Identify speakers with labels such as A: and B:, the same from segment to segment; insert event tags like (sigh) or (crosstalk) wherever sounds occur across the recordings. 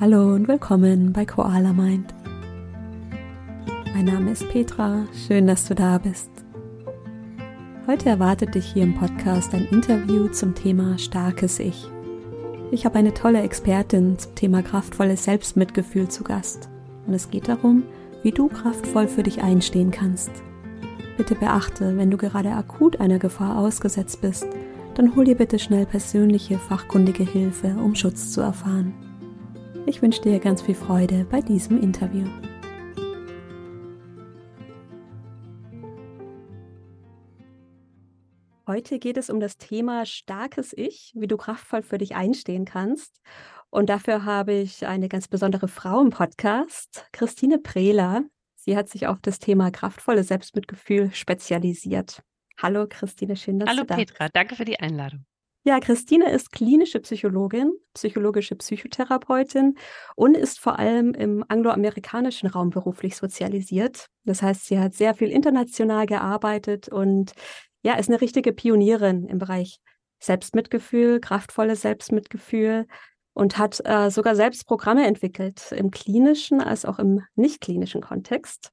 A: Hallo und willkommen bei Koala Mind. Mein Name ist Petra, schön, dass du da bist. Heute erwartet dich hier im Podcast ein Interview zum Thema starkes Ich. Ich habe eine tolle Expertin zum Thema kraftvolles Selbstmitgefühl zu Gast und es geht darum, wie du kraftvoll für dich einstehen kannst. Bitte beachte, wenn du gerade akut einer Gefahr ausgesetzt bist, dann hol dir bitte schnell persönliche, fachkundige Hilfe, um Schutz zu erfahren. Ich wünsche dir ganz viel Freude bei diesem Interview. Heute geht es um das Thema starkes Ich, wie du kraftvoll für dich einstehen kannst. Und dafür habe ich eine ganz besondere Frau im Podcast, Christine Prehler. Sie hat sich auf das Thema kraftvolles Selbstmitgefühl spezialisiert. Hallo Christine, schön, dass
B: Hallo
A: du da
B: bist. Hallo Petra, danke für die Einladung.
A: Ja, Christine ist klinische Psychologin, psychologische Psychotherapeutin und ist vor allem im angloamerikanischen Raum beruflich sozialisiert. Das heißt, sie hat sehr viel international gearbeitet und ja, ist eine richtige Pionierin im Bereich Selbstmitgefühl, kraftvolles Selbstmitgefühl und hat äh, sogar selbst Programme entwickelt, im klinischen als auch im nicht klinischen Kontext.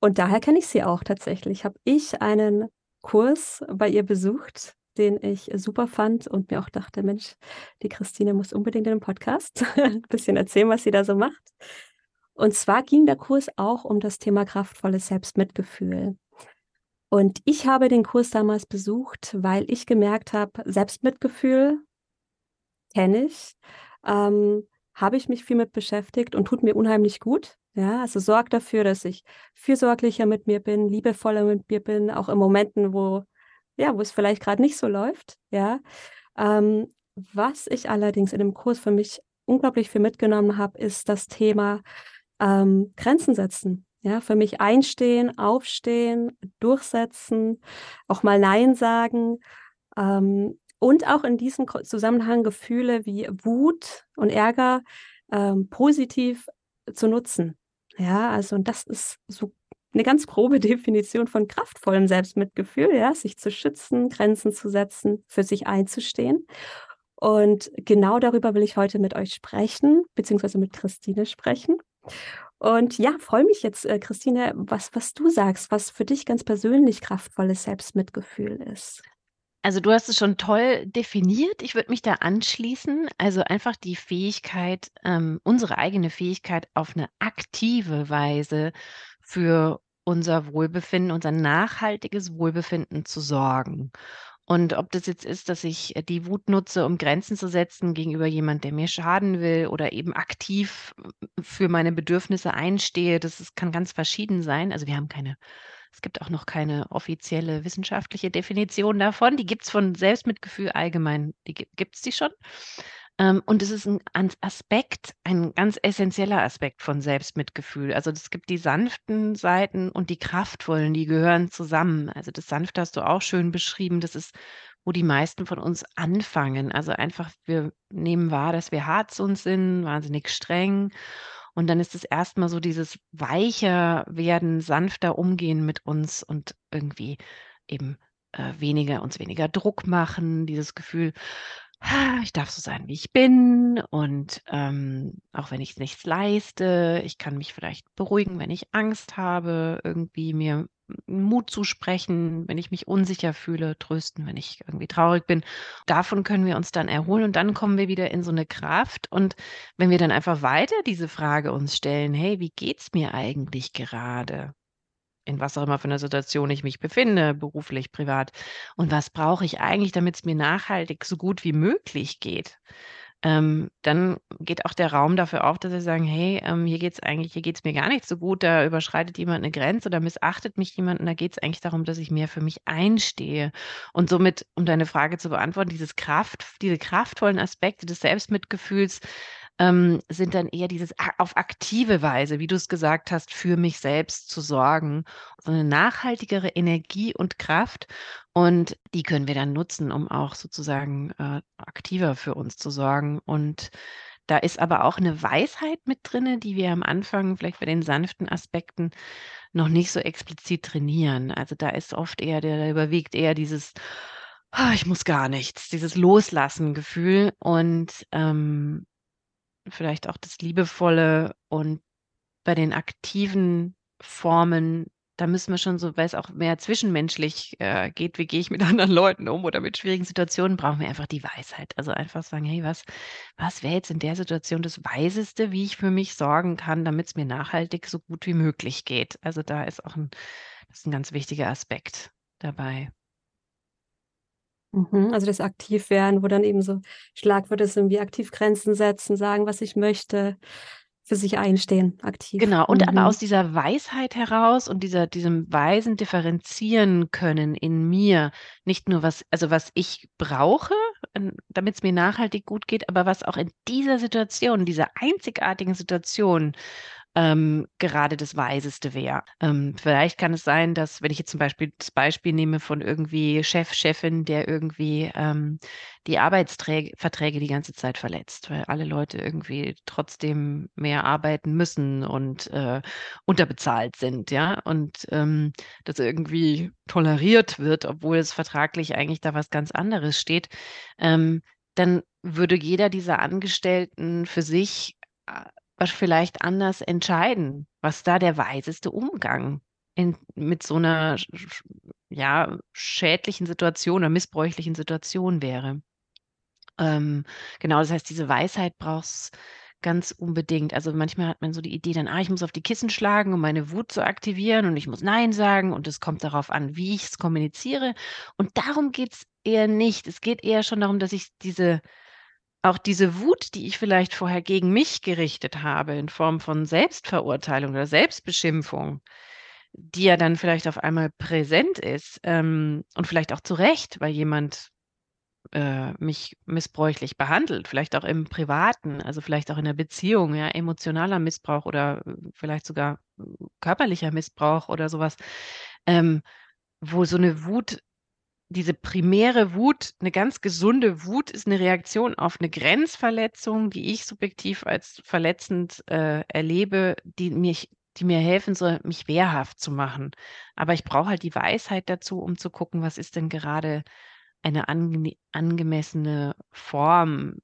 A: Und daher kenne ich sie auch tatsächlich. Habe ich einen Kurs bei ihr besucht, den ich super fand und mir auch dachte, Mensch, die Christine muss unbedingt in den Podcast (laughs) ein bisschen erzählen, was sie da so macht. Und zwar ging der Kurs auch um das Thema kraftvolles Selbstmitgefühl. Und ich habe den Kurs damals besucht, weil ich gemerkt habe, Selbstmitgefühl kenne ich, ähm, habe ich mich viel mit beschäftigt und tut mir unheimlich gut. Ja, also sorgt dafür, dass ich fürsorglicher mit mir bin, liebevoller mit mir bin, auch in Momenten, wo ja, wo es vielleicht gerade nicht so läuft, ja. Ähm, was ich allerdings in dem Kurs für mich unglaublich viel mitgenommen habe, ist das Thema ähm, Grenzen setzen. Ja, für mich einstehen, aufstehen, durchsetzen, auch mal Nein sagen. Ähm, und auch in diesem Zusammenhang Gefühle wie Wut und Ärger ähm, positiv zu nutzen. Ja, also und das ist so eine ganz grobe (laughs) Definition von kraftvollem Selbstmitgefühl, ja, sich zu schützen, Grenzen zu setzen, für sich einzustehen. Und genau darüber will ich heute mit euch sprechen, beziehungsweise mit Christine sprechen. Und ja, freue mich jetzt, äh, Christine, was, was du sagst, was für dich ganz persönlich kraftvolles Selbstmitgefühl ist.
B: Also du hast es schon toll definiert. Ich würde mich da anschließen. Also einfach die Fähigkeit, ähm, unsere eigene Fähigkeit auf eine aktive Weise für unser Wohlbefinden, unser nachhaltiges Wohlbefinden zu sorgen. Und ob das jetzt ist, dass ich äh, die Wut nutze, um Grenzen zu setzen gegenüber jemand, der mir schaden will oder eben aktiv äh, für meine Bedürfnisse einstehe, das ist, kann ganz verschieden sein. Also wir haben keine, es gibt auch noch keine offizielle wissenschaftliche Definition davon. Die gibt es von Selbstmitgefühl allgemein, die gibt es die schon. Ähm, und es ist ein Aspekt, ein ganz essentieller Aspekt von Selbstmitgefühl. Also es gibt die sanften Seiten und die kraftvollen, die gehören zusammen. Also das Sanfte hast du auch schön beschrieben. Das ist, wo die meisten von uns anfangen. Also einfach, wir nehmen wahr, dass wir hart zu uns sind, wahnsinnig streng. Und dann ist es erstmal so dieses weicher werden, sanfter umgehen mit uns und irgendwie eben äh, weniger, uns weniger Druck machen, dieses Gefühl, ich darf so sein, wie ich bin und ähm, auch wenn ich nichts leiste, ich kann mich vielleicht beruhigen, wenn ich Angst habe, irgendwie mir Mut zusprechen, wenn ich mich unsicher fühle, trösten, wenn ich irgendwie traurig bin. Davon können wir uns dann erholen und dann kommen wir wieder in so eine Kraft. Und wenn wir dann einfach weiter diese Frage uns stellen, hey, wie geht's mir eigentlich gerade? In was auch immer für einer Situation ich mich befinde, beruflich, privat. Und was brauche ich eigentlich, damit es mir nachhaltig so gut wie möglich geht? Ähm, dann geht auch der Raum dafür auf, dass wir sagen, hey, ähm, hier geht es eigentlich, hier geht es mir gar nicht so gut, da überschreitet jemand eine Grenze oder missachtet mich jemand und da geht es eigentlich darum, dass ich mehr für mich einstehe. Und somit, um deine Frage zu beantworten, dieses Kraft, diese kraftvollen Aspekte des Selbstmitgefühls ähm, sind dann eher dieses auf aktive Weise, wie du es gesagt hast, für mich selbst zu sorgen. So eine nachhaltigere Energie und Kraft. Und die können wir dann nutzen, um auch sozusagen äh, aktiver für uns zu sorgen. Und da ist aber auch eine Weisheit mit drin, die wir am Anfang vielleicht bei den sanften Aspekten noch nicht so explizit trainieren. Also da ist oft eher, der überwiegt eher dieses, oh, ich muss gar nichts, dieses Loslassen-Gefühl. Und ähm, vielleicht auch das Liebevolle und bei den aktiven Formen, da müssen wir schon so, weil es auch mehr zwischenmenschlich äh, geht, wie gehe ich mit (laughs) anderen Leuten um oder mit schwierigen Situationen, brauchen wir einfach die Weisheit. Also einfach sagen, hey, was, was wäre jetzt in der Situation das Weiseste, wie ich für mich sorgen kann, damit es mir nachhaltig so gut wie möglich geht. Also da ist auch ein, das ist ein ganz wichtiger Aspekt dabei.
A: Mhm, also das Aktivwerden, wo dann eben so Schlagwörter sind wie aktiv Grenzen setzen, sagen, was ich möchte, für sich einstehen, aktiv.
B: Genau, und aber mhm. aus dieser Weisheit heraus und dieser diesem weisen differenzieren können in mir, nicht nur was also was ich brauche, damit es mir nachhaltig gut geht, aber was auch in dieser Situation, dieser einzigartigen Situation ähm, gerade das Weiseste wäre. Ähm, vielleicht kann es sein, dass, wenn ich jetzt zum Beispiel das Beispiel nehme von irgendwie Chef, Chefin, der irgendwie ähm, die Arbeitsverträge die ganze Zeit verletzt, weil alle Leute irgendwie trotzdem mehr arbeiten müssen und äh, unterbezahlt sind, ja, und ähm, das irgendwie toleriert wird, obwohl es vertraglich eigentlich da was ganz anderes steht, ähm, dann würde jeder dieser Angestellten für sich äh, vielleicht anders entscheiden, was da der weiseste Umgang in, mit so einer ja, schädlichen Situation oder missbräuchlichen Situation wäre. Ähm, genau, das heißt, diese Weisheit brauchst ganz unbedingt. Also manchmal hat man so die Idee dann, ah, ich muss auf die Kissen schlagen, um meine Wut zu aktivieren und ich muss Nein sagen und es kommt darauf an, wie ich es kommuniziere. Und darum geht es eher nicht. Es geht eher schon darum, dass ich diese auch diese Wut, die ich vielleicht vorher gegen mich gerichtet habe, in Form von Selbstverurteilung oder Selbstbeschimpfung, die ja dann vielleicht auf einmal präsent ist ähm, und vielleicht auch zu Recht, weil jemand äh, mich missbräuchlich behandelt, vielleicht auch im Privaten, also vielleicht auch in der Beziehung, ja, emotionaler Missbrauch oder äh, vielleicht sogar körperlicher Missbrauch oder sowas, ähm, wo so eine Wut diese primäre Wut, eine ganz gesunde Wut ist eine Reaktion auf eine Grenzverletzung, die ich subjektiv als verletzend äh, erlebe, die mich die mir helfen soll, mich wehrhaft zu machen. Aber ich brauche halt die Weisheit dazu, um zu gucken, was ist denn gerade eine ange angemessene Form,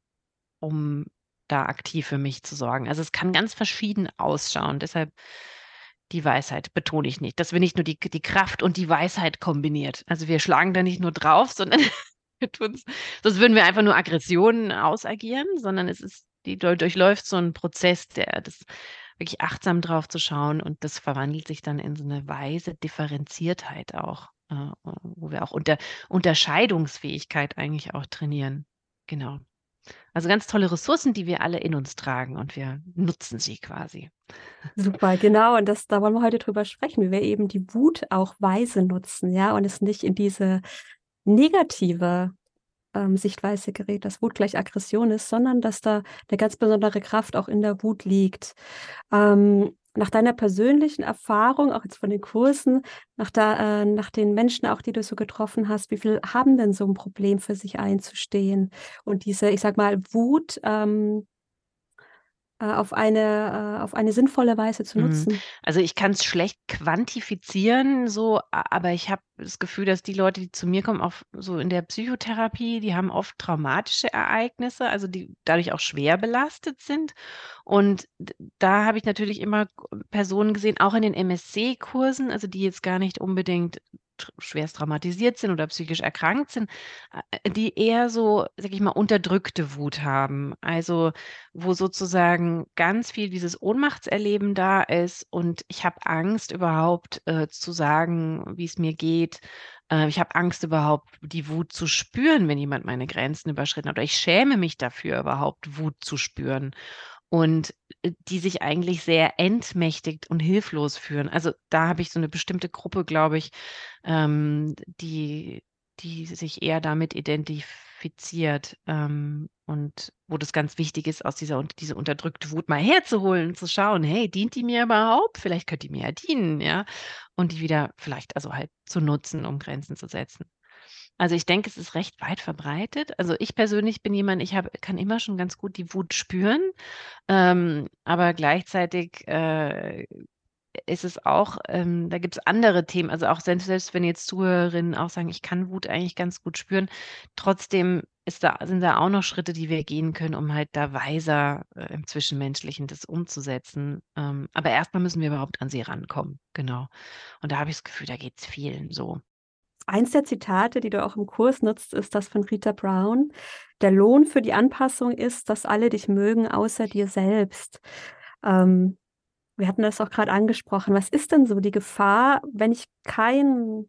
B: um da aktiv für mich zu sorgen. Also es kann ganz verschieden ausschauen. Deshalb die Weisheit, betone ich nicht, dass wir nicht nur die, die Kraft und die Weisheit kombiniert. Also wir schlagen da nicht nur drauf, sondern (laughs) wir tun es, sonst würden wir einfach nur Aggressionen ausagieren, sondern es ist, die durchläuft so ein Prozess, der das wirklich achtsam drauf zu schauen und das verwandelt sich dann in so eine weise Differenziertheit auch, äh, wo wir auch unter Unterscheidungsfähigkeit eigentlich auch trainieren. Genau. Also ganz tolle Ressourcen, die wir alle in uns tragen und wir nutzen sie quasi.
A: Super, genau. Und das, da wollen wir heute drüber sprechen, wie wir eben die Wut auch weise nutzen, ja, und es nicht in diese negative ähm, Sichtweise gerät, dass Wut gleich Aggression ist, sondern dass da eine ganz besondere Kraft auch in der Wut liegt. Ähm, nach deiner persönlichen Erfahrung, auch jetzt von den Kursen, nach, der, äh, nach den Menschen auch, die du so getroffen hast, wie viel haben denn so ein Problem für sich einzustehen und diese, ich sag mal, Wut ähm, äh, auf eine, äh, auf eine sinnvolle Weise zu mhm. nutzen.
B: Also ich kann es schlecht quantifizieren, so, aber ich habe das Gefühl, dass die Leute, die zu mir kommen, auch so in der Psychotherapie, die haben oft traumatische Ereignisse, also die dadurch auch schwer belastet sind. Und da habe ich natürlich immer Personen gesehen, auch in den MSC-Kursen, also die jetzt gar nicht unbedingt schwerst traumatisiert sind oder psychisch erkrankt sind, äh, die eher so, sag ich mal, unterdrückte Wut haben. Also wo sozusagen ganz viel dieses Ohnmachtserleben da ist und ich habe Angst überhaupt äh, zu sagen, wie es mir geht. Äh, ich habe Angst überhaupt die Wut zu spüren, wenn jemand meine Grenzen überschritten hat. Oder ich schäme mich dafür überhaupt Wut zu spüren und äh, die sich eigentlich sehr entmächtigt und hilflos fühlen. Also da habe ich so eine bestimmte Gruppe, glaube ich, ähm, die, die sich eher damit identifiziert ähm, und wo das ganz wichtig ist, aus dieser diese unterdrückte Wut mal herzuholen zu schauen, hey, dient die mir überhaupt? Vielleicht könnte die mir ja dienen, ja, und die wieder vielleicht also halt zu nutzen, um Grenzen zu setzen. Also ich denke, es ist recht weit verbreitet. Also ich persönlich bin jemand, ich habe, kann immer schon ganz gut die Wut spüren, ähm, aber gleichzeitig äh, ist es auch, ähm, da gibt es andere Themen, also auch selbst, selbst wenn jetzt Zuhörerinnen auch sagen, ich kann Wut eigentlich ganz gut spüren, trotzdem ist da, sind da auch noch Schritte, die wir gehen können, um halt da weiser äh, im Zwischenmenschlichen das umzusetzen. Ähm, aber erstmal müssen wir überhaupt an sie rankommen. Genau. Und da habe ich das Gefühl, da geht es vielen so.
A: Eins der Zitate, die du auch im Kurs nutzt, ist das von Rita Brown. Der Lohn für die Anpassung ist, dass alle dich mögen, außer dir selbst. Ähm, wir hatten das auch gerade angesprochen. Was ist denn so die Gefahr, wenn ich keinen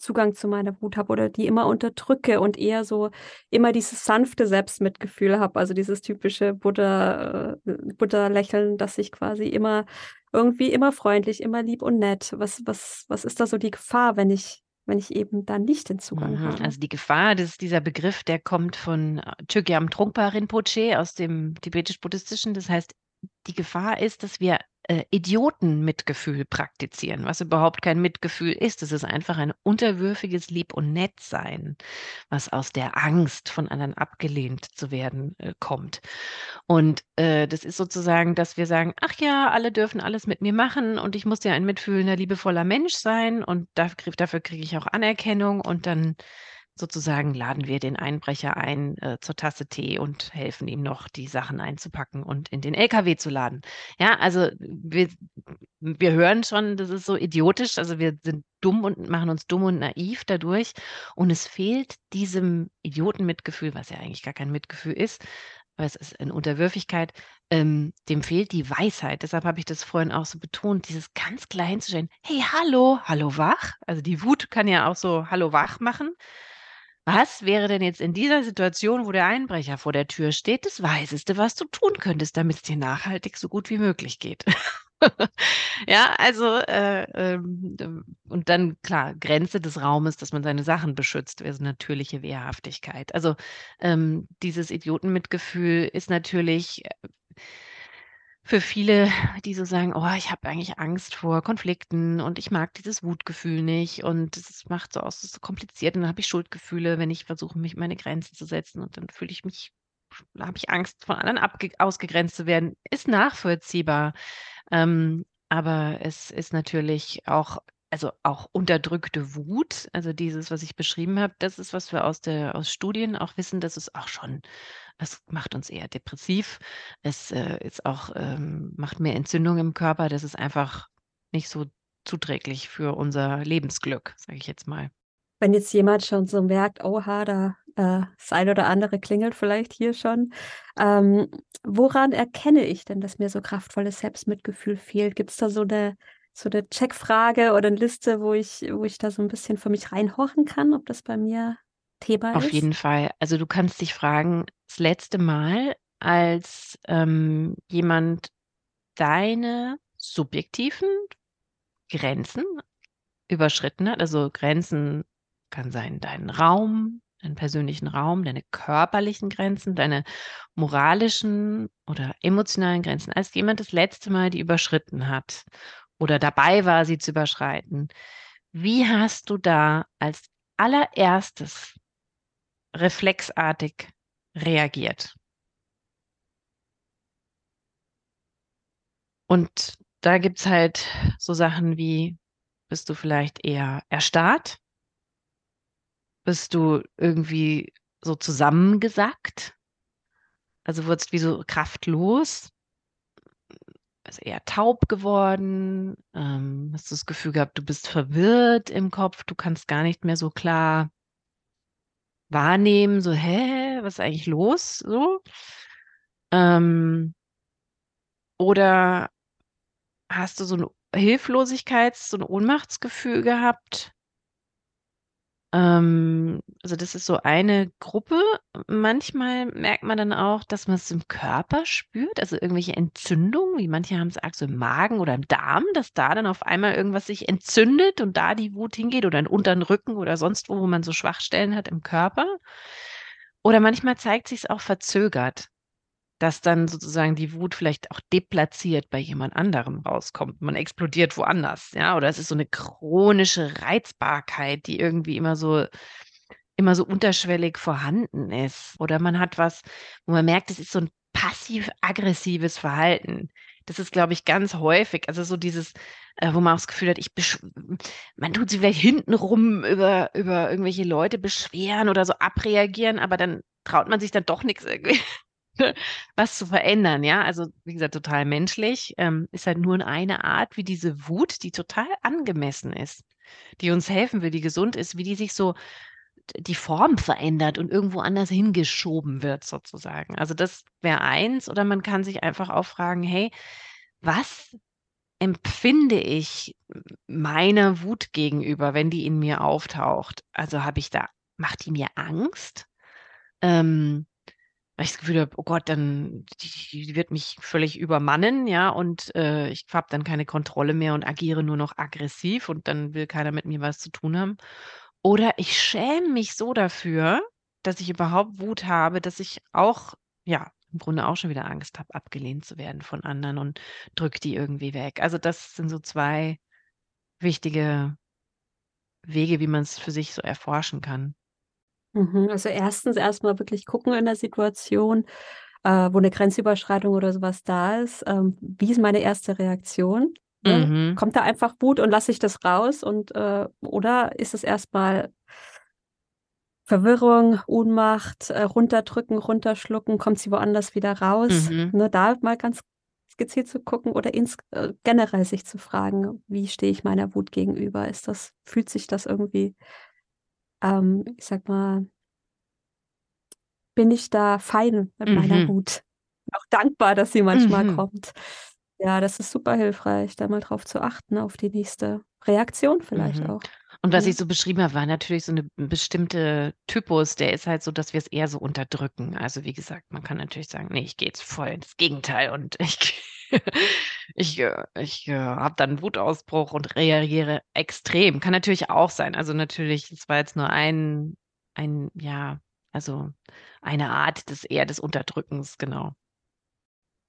A: Zugang zu meiner Wut habe oder die immer unterdrücke und eher so immer dieses sanfte Selbstmitgefühl habe, also dieses typische Buddha, äh, Buddha-Lächeln, dass ich quasi immer irgendwie immer freundlich, immer lieb und nett. Was, was, was ist da so die Gefahr, wenn ich, wenn ich eben da nicht den Zugang
B: Mhm.
A: habe?
B: Also die Gefahr, das ist dieser Begriff, der kommt von äh, Chogyam Trungpa Rinpoche aus dem tibetisch-buddhistischen. Das heißt, die Gefahr ist, dass wir äh, Idiotenmitgefühl praktizieren, was überhaupt kein Mitgefühl ist. Es ist einfach ein unterwürfiges Lieb- und Nettsein, was aus der Angst, von anderen abgelehnt zu werden, äh, kommt. Und äh, das ist sozusagen, dass wir sagen, ach ja, alle dürfen alles mit mir machen und ich muss ja ein mitfühlender, liebevoller Mensch sein und dafür, dafür kriege ich auch Anerkennung und dann sozusagen laden wir den Einbrecher ein äh, zur Tasse Tee und helfen ihm noch, die Sachen einzupacken und in den LKW zu laden. Ja, also wir, wir hören schon, das ist so idiotisch, also wir sind dumm und machen uns dumm und naiv dadurch und es fehlt diesem Idiotenmitgefühl, was ja eigentlich gar kein Mitgefühl ist, aber es ist eine Unterwürfigkeit, ähm, dem fehlt die Weisheit. Deshalb habe ich das vorhin auch so betont, dieses ganz klein zu stellen, hey, hallo, hallo wach. Also die Wut kann ja auch so hallo wach machen. Was wäre denn jetzt in dieser Situation, wo der Einbrecher vor der Tür steht, das Weiseste, was du tun könntest, damit es dir nachhaltig so gut wie möglich geht? (laughs) ja, also, äh, ähm, und dann, klar, Grenze des Raumes, dass man seine Sachen beschützt, wäre so natürliche Wehrhaftigkeit. Also, ähm, dieses Idiotenmitgefühl ist natürlich äh, für viele, die so sagen, oh, ich habe eigentlich Angst vor Konflikten und ich mag dieses Wutgefühl nicht und es macht so aus, es ist so kompliziert und dann habe ich Schuldgefühle, wenn ich versuche, mich meine Grenzen zu setzen und dann fühle ich mich, habe ich Angst, von anderen ausgegrenzt zu werden, ist nachvollziehbar. Ähm, aber es ist natürlich auch also auch unterdrückte Wut, also dieses, was ich beschrieben habe, das ist, was wir aus der aus Studien auch wissen, dass es auch schon es macht uns eher depressiv. Es, äh, ist auch ähm, macht mehr Entzündung im Körper. Das ist einfach nicht so zuträglich für unser Lebensglück, sage ich jetzt mal.
A: Wenn jetzt jemand schon so merkt, oha, da äh, das eine oder andere klingelt vielleicht hier schon. Ähm, woran erkenne ich denn, dass mir so kraftvolles Selbstmitgefühl fehlt? Gibt es da so eine, so eine Checkfrage oder eine Liste, wo ich, wo ich da so ein bisschen für mich reinhorchen kann, ob das bei mir Thema
B: Auf
A: ist?
B: jeden Fall. Also du kannst dich fragen, das letzte Mal, als ähm, jemand deine subjektiven Grenzen überschritten hat, also Grenzen kann sein dein Raum, deinen persönlichen Raum, deine körperlichen Grenzen, deine moralischen oder emotionalen Grenzen, als jemand das letzte Mal die überschritten hat oder dabei war, sie zu überschreiten. Wie hast du da als allererstes reflexartig reagiert? Und da gibt es halt so Sachen wie, bist du vielleicht eher erstarrt? Bist du irgendwie so zusammengesackt? Also wurdest wie so kraftlos? Also eher taub geworden? Ähm, hast du das Gefühl gehabt, du bist verwirrt im Kopf, du kannst gar nicht mehr so klar wahrnehmen, so, hä, was ist eigentlich los? So. Ähm, oder hast du so eine Hilflosigkeits-, so ein Ohnmachtsgefühl gehabt? Ähm, also das ist so eine Gruppe. Manchmal merkt man dann auch, dass man es im Körper spürt, also irgendwelche Entzündungen, wie manche haben es arg so im Magen oder im Darm, dass da dann auf einmal irgendwas sich entzündet und da die Wut hingeht oder in unteren Rücken oder sonst wo, wo man so Schwachstellen hat im Körper. Oder manchmal zeigt sich es auch verzögert dass dann sozusagen die Wut vielleicht auch deplatziert bei jemand anderem rauskommt. Man explodiert woanders, ja, oder es ist so eine chronische Reizbarkeit, die irgendwie immer so immer so unterschwellig vorhanden ist. Oder man hat was, wo man merkt, es ist so ein passiv-aggressives Verhalten. das ist, glaube ich, ganz häufig, also so dieses, äh, wo man auch das Gefühl hat, ich man tut sich vielleicht hintenrum über, über irgendwelche Leute beschweren oder so abreagieren, aber dann traut man sich dann doch nichts irgendwie (laughs) was zu verändern, ja. Also, wie gesagt, total menschlich. Ähm, ist halt nur eine Art, wie diese Wut, die total angemessen ist, die uns helfen will, die gesund ist, wie die sich so die Form verändert und irgendwo anders hingeschoben wird, sozusagen. Also das wäre eins. Oder man kann sich einfach auch fragen, hey, was empfinde ich meiner Wut gegenüber, wenn die in mir auftaucht? Also habe ich da, macht die mir Angst? Ähm, weil ich das Gefühl habe, oh Gott, dann die, die wird mich völlig übermannen, ja, und äh, ich habe dann keine Kontrolle mehr und agiere nur noch aggressiv und dann will keiner mit mir was zu tun haben. Oder ich schäme mich so dafür, dass ich überhaupt Wut habe, dass ich auch, ja, im Grunde auch schon wieder Angst habe, abgelehnt zu werden von anderen und drücke die irgendwie weg. Also das sind so zwei wichtige Wege, wie man es für sich so erforschen kann.
A: Mhm, also erstens erstmal wirklich gucken in der Situation, äh, wo eine Grenzüberschreitung oder sowas da ist. Ähm, wie ist meine erste Reaktion? Ne?
B: Mhm.
A: Kommt da einfach Wut und lasse ich das raus und äh, oder ist es erstmal Verwirrung, Ohnmacht, äh, runterdrücken, runterschlucken, kommt sie woanders wieder raus?
B: Mhm.
A: Ne, da mal ganz gezielt zu gucken oder ins, äh, generell sich zu fragen, wie stehe ich meiner Wut gegenüber? Ist das, fühlt sich das irgendwie, ähm, ich sag mal, bin ich da fein mit meiner
B: Mhm.
A: Wut? Auch dankbar, dass sie manchmal
B: Mhm.
A: kommt. Ja, das ist super hilfreich, da mal drauf zu achten, auf die nächste Reaktion vielleicht
B: Mhm.
A: auch.
B: Und was
A: Ja.
B: ich so beschrieben habe, war natürlich so eine bestimmte Typus, der ist halt so, dass wir es eher so unterdrücken. Also, wie gesagt, man kann natürlich sagen: „Ne, ich gehe jetzt voll ins Gegenteil und (laughs) ich (laughs) ich, äh ich, äh, habe dann 'n Wutausbruch und reagiere extrem.“ Kann natürlich auch sein. Also, natürlich, es war jetzt nur ein ein ja, also, eine Art des eher des Unterdrückens, genau.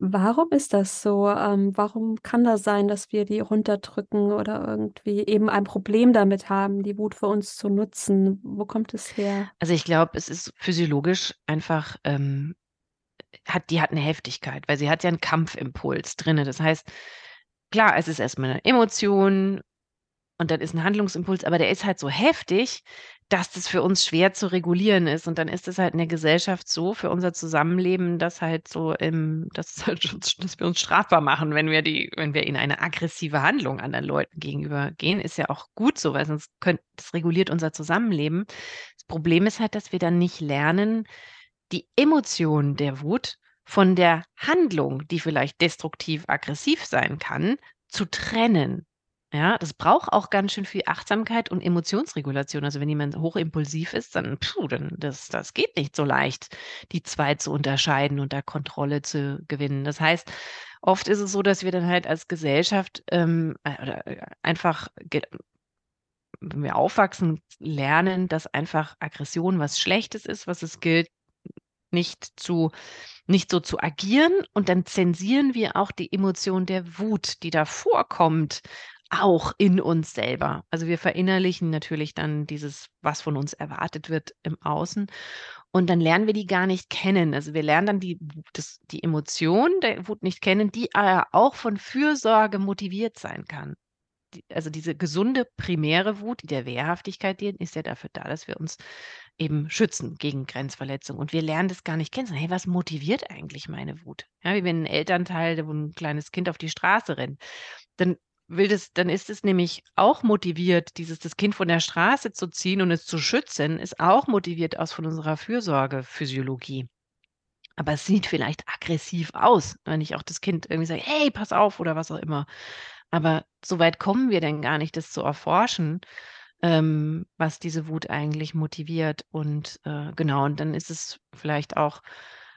A: Warum ist das so? Ähm, warum kann das sein, dass wir die runterdrücken oder irgendwie eben ein Problem damit haben, die Wut für uns zu nutzen? Wo kommt es her?
B: Also, ich glaube, es ist physiologisch einfach, ähm hat die hat 'ne Heftigkeit, weil sie hat ja 'n Kampfimpuls drinne. Das heißt, klar, es ist erst mal 'ne Emotion und dann ist 'n Handlungsimpuls, aber der ist halt so heftig, dass das für uns schwer zu regulieren ist. Und dann ist es halt in der Gesellschaft so für unser Zusammenleben, dass halt so im dass halt dass wir uns strafbar machen, wenn wir die wenn wir in eine aggressive Handlung anderen Leuten gegenüber gehen. Ist ja auch gut so, weil sonst könnt das reguliert unser Zusammenleben. Das Problem ist halt, dass wir dann nicht lernen, die Emotion der Wut von der Handlung, die vielleicht destruktiv aggressiv sein kann, zu trennen. Ja, das braucht auch ganz schön viel Achtsamkeit und Emotionsregulation. Also, wenn jemand hochimpulsiv ist, dann puh, dann das das geht nicht so leicht, die 2 zu unterscheiden und da Kontrolle zu gewinnen. Das heißt, oft ist es so, dass wir dann halt als Gesellschaft, ähm, äh, äh, einfach wenn wir aufwachsen, lernen, dass einfach Aggression was Schlechtes ist, was es gilt, nicht zu nicht so zu agieren und dann zensieren wir auch die Emotion der Wut, die da vorkommt, auch in uns selber. Also, wir verinnerlichen natürlich dann dieses, was von uns erwartet wird im Außen und dann lernen wir die gar nicht kennen. Also, wir lernen dann die das die Emotion der Wut nicht kennen, die auch von Fürsorge motiviert sein kann. Also, diese gesunde primäre Wut, die der Wehrhaftigkeit dient, ist ja dafür da, dass wir uns eben schützen gegen Grenzverletzung. Und wir lernen das gar nicht kennen, „Hey, was motiviert eigentlich meine Wut?“ Ja, wie wenn 'n Elternteil wo 'n kleines Kind auf die Straße rennt, dann will das dann ist es nämlich auch motiviert, dieses das Kind von der Straße zu ziehen und es zu schützen, ist auch motiviert aus von unserer Fürsorgephysiologie. Aber es sieht vielleicht aggressiv aus, wenn ich auch das Kind irgendwie sage: „Hey, pass auf“, oder was auch immer. Aber so weit kommen wir denn gar nicht, das zu erforschen, ähm, was diese Wut eigentlich motiviert. Und, äh, genau, und dann ist es vielleicht auch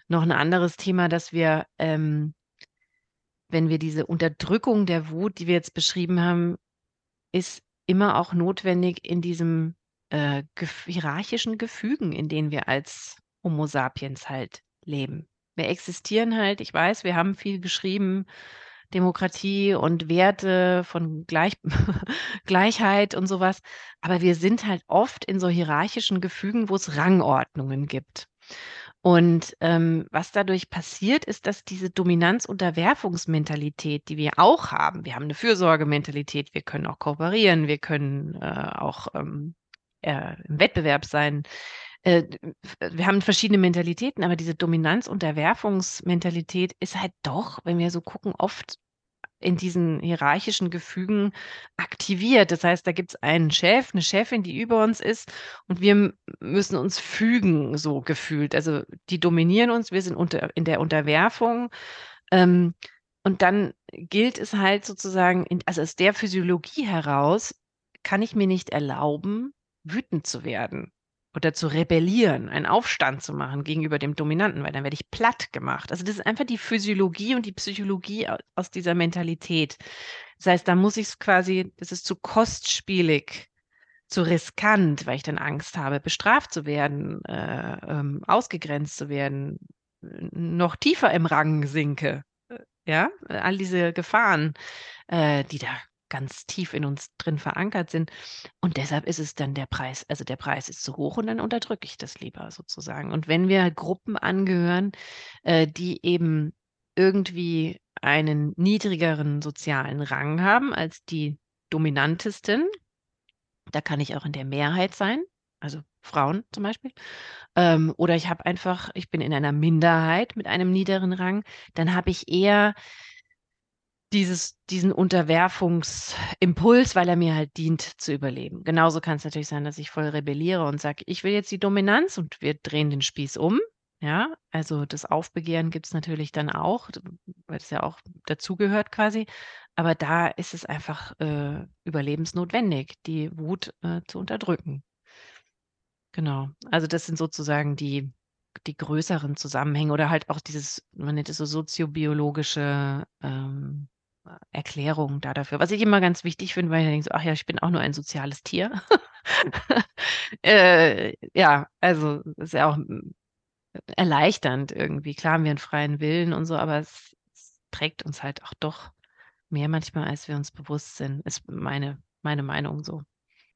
B: noch 'n anderes Thema, dass wir, ähm wenn wir diese Unterdrückung der Wut, die wir jetzt beschrieben haben, ist immer auch notwendig in diesem, äh, hierarchischen Gefügen, in denen wir als Homo sapiens halt leben. Wir existieren halt ich weiß, wir haben viel geschrieben, Demokratie und Werte von Gleich (laughs) Gleichheit und so was, aber wir sind halt oft in so hierarchischen Gefügen, wo's Rangordnungen gibt. Und ähm, was dadurch passiert, ist, dass diese Dominanz-Unterwerfungsmentalität, die wir auch haben, wir haben eine Fürsorgementalität, wir können auch kooperieren, wir können äh, auch ähm, äh, im Wettbewerb sein. Äh, wir haben verschiedene Mentalitäten, aber diese Dominanz-Unterwerfungsmentalität ist halt doch, wenn wir so gucken, oft in diesen hierarchischen Gefügen aktiviert. Das heißt, da gibt es einen Chef, eine Chefin, die über uns ist und wir müssen uns fügen, so gefühlt. Also die dominieren uns, wir sind unter, in der Unterwerfung. Ähm, und dann gilt es halt sozusagen, in, also aus der Physiologie heraus, kann ich mir nicht erlauben, wütend zu werden oder zu rebellieren, einen Aufstand zu machen gegenüber dem Dominanten, weil dann werde ich platt gemacht. Also das ist einfach die Physiologie und die Psychologie aus dieser Mentalität. Das heißt, da muss ich es quasi, das ist zu kostspielig, zu riskant, weil ich dann Angst habe, bestraft zu werden, äh, ähm, ausgegrenzt zu werden, noch tiefer im Rang sinke. Äh, ja, all diese Gefahren, äh, die da ganz tief in uns drin verankert sind. Und deshalb ist es dann der Preis, also der Preis ist zu hoch und dann unterdrücke ich das lieber sozusagen. Und wenn wir Gruppen angehören, äh, die eben irgendwie einen niedrigeren sozialen Rang haben als die dominantesten, da kann ich auch in der Mehrheit sein, also Frauen zum Beispiel, ähm, oder ich habe einfach, ich bin in einer Minderheit mit einem niederen Rang, dann habe ich eher dieses, diesen Unterwerfungsimpuls, weil er mir halt dient zu überleben. Genauso kann es natürlich sein, dass ich voll rebelliere und sage, ich will jetzt die Dominanz und wir drehen den Spieß um. Ja, also das Aufbegehren gibt es natürlich dann auch, weil es ja auch dazugehört quasi. Aber da ist es einfach äh, überlebensnotwendig, die Wut äh, zu unterdrücken. Genau. Also das sind sozusagen die, die größeren Zusammenhänge oder halt auch dieses, man nennt es so soziobiologische ähm, Erklärung da dafür. Was ich immer ganz wichtig finde, weil ich denke so, ach ja, ich bin auch nur ein soziales Tier. (laughs) äh, ja, also ist ja auch hm, erleichternd irgendwie. Klar haben wir einen freien Willen und so, aber es, es trägt uns halt auch doch mehr manchmal, als wir uns bewusst sind, ist meine, meine Meinung so.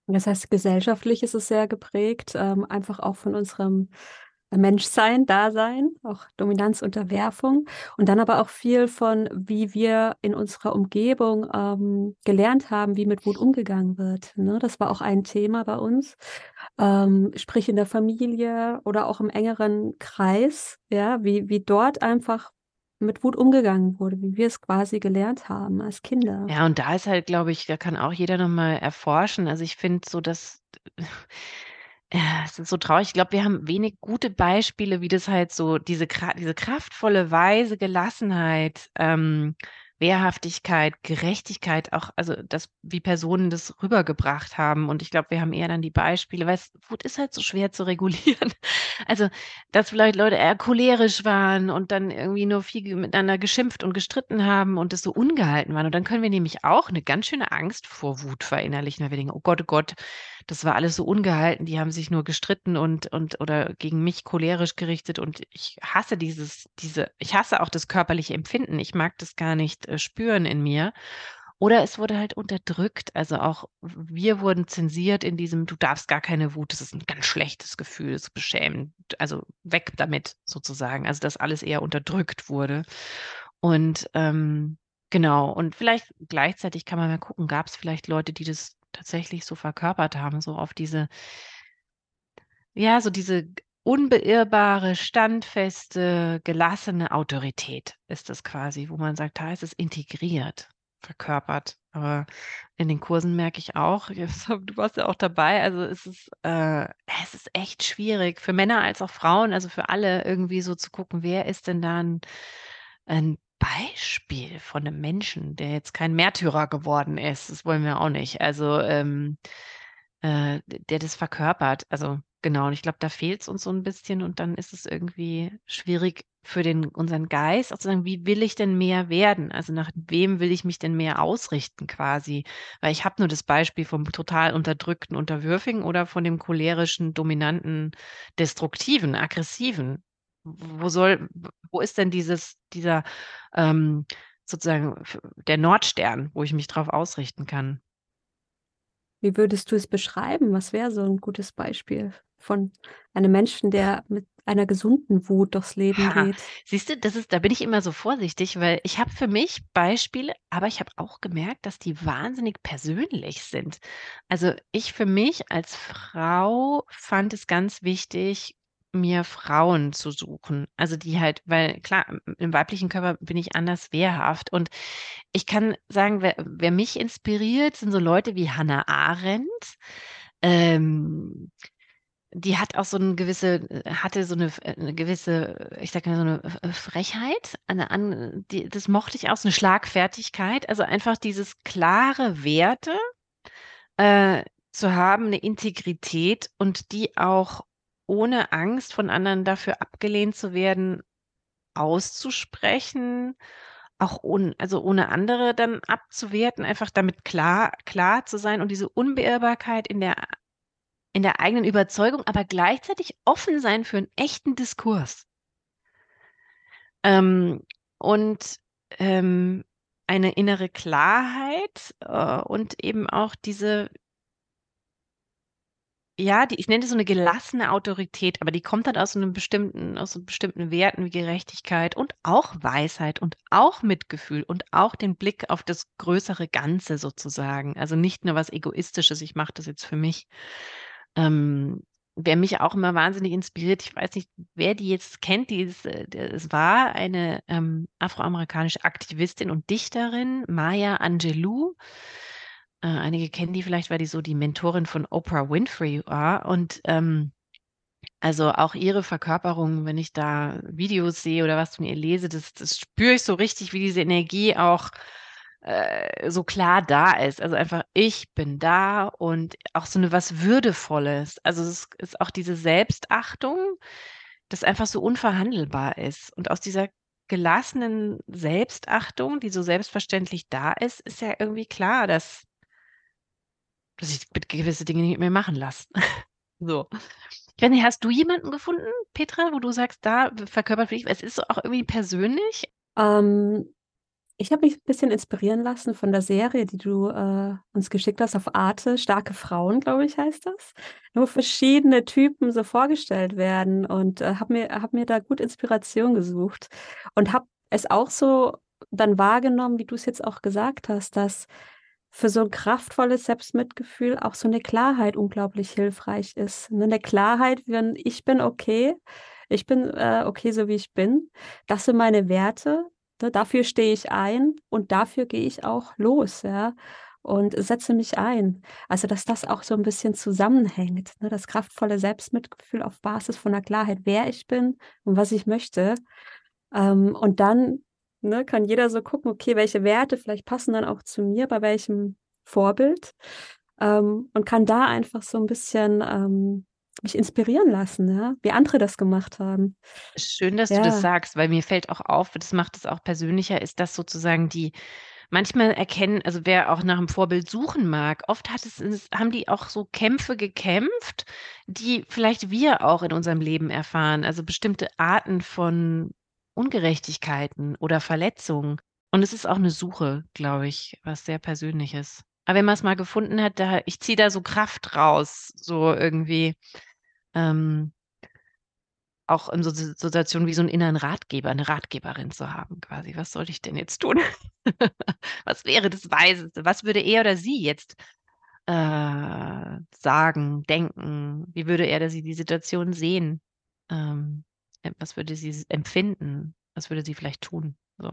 A: Das heißt, gesellschaftlich ist es sehr geprägt, ähm, einfach auch von unserem Menschsein, Dasein, auch Dominanz, Unterwerfung und dann aber auch viel von, wie wir in unserer Umgebung ähm, gelernt haben, wie mit Wut umgegangen wird. Ne? Das war auch ein Thema bei uns, ähm, sprich in der Familie oder auch im engeren Kreis, ja, wie, wie dort einfach mit Wut umgegangen wurde, wie wir es quasi gelernt haben als Kinder.
B: Ja, und da ist halt, glaube ich, da kann auch jeder nochmal erforschen. Also ich finde so, dass ja, es ist so traurig. Ich glaube, wir haben wenig gute Beispiele, wie das halt so diese, diese kraftvolle, weise Gelassenheit ähm, Wehrhaftigkeit, Gerechtigkeit, auch, also das, wie Personen das rübergebracht haben. Und ich glaube, wir haben eher dann die Beispiele, weil Wut ist halt so schwer zu (laughs) regulieren. Also, dass vielleicht Leute eher cholerisch waren und dann irgendwie nur viel miteinander geschimpft und gestritten haben und es so ungehalten waren. Und dann können wir nämlich auch eine ganz schöne Angst vor Wut verinnerlichen, weil wir denken, oh Gott, oh Gott, das war alles so ungehalten, die haben sich nur gestritten und, und oder gegen mich cholerisch gerichtet. Und ich hasse dieses, diese, ich hasse auch das körperliche Empfinden. Ich mag das gar nicht spüren in mir. Oder es wurde halt unterdrückt. Also auch wir wurden zensiert in diesem, du darfst gar keine Wut, das ist ein ganz schlechtes Gefühl, das ist beschämend. Also weg damit sozusagen. Also dass alles eher unterdrückt wurde. Und ähm, genau, und vielleicht gleichzeitig kann man mal gucken, gab es vielleicht Leute, die das tatsächlich so verkörpert haben, so auf diese, ja, so diese unbeirrbare, standfeste, gelassene Autorität ist das quasi, wo man sagt, da ist es integriert, verkörpert. Aber in den Kursen merke ich auch, (laughs) du warst ja auch dabei, also es ist, äh, es ist echt schwierig für Männer als auch Frauen, also für alle irgendwie so zu gucken, wer ist denn da ein, ein Beispiel von einem Menschen, der jetzt kein Märtyrer geworden ist. Das wollen wir auch nicht. Also ähm, äh, der das verkörpert. Also genau, und ich glaube, da fehlt es uns so ein bisschen und dann ist es irgendwie schwierig für den, unseren Geist, auch zu sagen, wie will ich denn mehr werden? Also nach wem will ich mich denn mehr ausrichten quasi? Weil ich habe nur das Beispiel vom total unterdrückten, unterwürfigen oder von dem cholerischen, dominanten, destruktiven, aggressiven. Wo soll, wo ist denn dieses, dieser ähm, sozusagen der Nordstern, wo ich mich drauf ausrichten kann?
A: Wie würdest du es beschreiben? Was wäre so ein gutes Beispiel? von einem Menschen, der mit einer gesunden Wut durchs Leben
B: Ha,
A: geht.
B: siehst du, das ist, da bin ich immer so vorsichtig, weil ich habe für mich Beispiele, aber ich habe auch gemerkt, dass die wahnsinnig persönlich sind. Also ich für mich als Frau fand es ganz wichtig, mir Frauen zu suchen. Also die halt, weil klar, im weiblichen Körper bin ich anders wehrhaft. Und ich kann sagen, wer, wer mich inspiriert, sind so Leute wie Hannah Arendt. Ähm, die hat auch so eine gewisse, hatte so eine, eine gewisse, ich sag mal, so eine Frechheit, eine, an, die, das mochte ich auch, so eine Schlagfertigkeit, also einfach dieses klare Werte äh, zu haben, eine Integrität und die auch ohne Angst von anderen dafür abgelehnt zu werden, auszusprechen, auch ohne, also ohne andere dann abzuwerten, einfach damit klar, klar zu sein und diese Unbeirrbarkeit in der, in der eigenen Überzeugung, aber gleichzeitig offen sein für einen echten Diskurs. Ähm, und ähm, eine innere Klarheit äh, und eben auch diese ja, die, ich nenne das so eine gelassene Autorität, aber die kommt dann aus so einem bestimmten, aus so bestimmten Werten wie Gerechtigkeit und auch Weisheit und auch Mitgefühl und auch den Blick auf das größere Ganze sozusagen. Also nicht nur was Egoistisches, ich mache das jetzt für mich. Ähm, wer mich auch immer wahnsinnig inspiriert, ich weiß nicht, wer die jetzt kennt, die ist, äh, es war eine ähm, afroamerikanische Aktivistin und Dichterin, Maya Angelou. Äh, einige kennen die vielleicht, weil die so die Mentorin von Oprah Winfrey war. Und ähm, also auch ihre Verkörperung, wenn ich da Videos sehe oder was von ihr lese, das, das spüre ich so richtig, wie diese Energie auch äh, so klar da ist. Also einfach, ich bin da und auch so eine was Würdevolles. Also es ist auch diese Selbstachtung, das einfach so unverhandelbar ist. Und aus dieser gelassenen Selbstachtung, die so selbstverständlich da ist, ist ja irgendwie klar, dass dass ich gewisse Dinge nicht mehr machen lasse. (laughs) so. Ich weiß nicht, hast du jemanden gefunden, Petra, wo du sagst, da verkörpert dich, es ist auch irgendwie persönlich?
A: Ähm, ich habe mich ein bisschen inspirieren lassen von der Serie, die du äh, uns geschickt hast auf Arte. Starke Frauen, glaube ich, heißt das. Wo verschiedene Typen so vorgestellt werden und äh, habe mir, hab mir da gut Inspiration gesucht und habe es auch so dann wahrgenommen, wie du es jetzt auch gesagt hast, dass für so ein kraftvolles Selbstmitgefühl auch so eine Klarheit unglaublich hilfreich ist. Ne, 'ne Klarheit, wenn ich bin okay, ich bin, äh, okay, so wie ich bin. Das sind meine Werte, ne? Dafür stehe ich ein und dafür gehe ich auch los, ja, und setze mich ein. Also, dass das auch so ein bisschen zusammenhängt, ne? Das kraftvolle Selbstmitgefühl auf Basis von der Klarheit, wer ich bin und was ich möchte. Ähm, und dann Ne, kann jeder so gucken, okay, welche Werte vielleicht passen dann auch zu mir, bei welchem Vorbild ähm, und kann da einfach so ein bisschen ähm, mich inspirieren lassen, ja, wie andere das gemacht haben.
B: Schön, dass du das sagst, weil mir fällt auch auf, das macht es auch persönlicher, ist das sozusagen die manchmal erkennen, also wer auch nach einem Vorbild suchen mag, oft hat es, haben die auch so Kämpfe gekämpft, die vielleicht wir auch in unserem Leben erfahren. Also bestimmte Arten von Ungerechtigkeiten oder Verletzungen. Und es ist auch eine Suche, glaube ich, was sehr Persönliches. Aber wenn man es mal gefunden hat, da, ich ziehe da so Kraft raus, so irgendwie. Ähm, auch in so Situationen wie so einen inneren Ratgeber, eine Ratgeberin zu haben, quasi. Was soll ich denn jetzt tun? (laughs) was wäre das Weiseste? Was würde er oder sie jetzt äh, sagen, denken? Wie würde er oder sie die Situation sehen? Ähm, äh, was würde sie empfinden? Was würde sie vielleicht tun? So.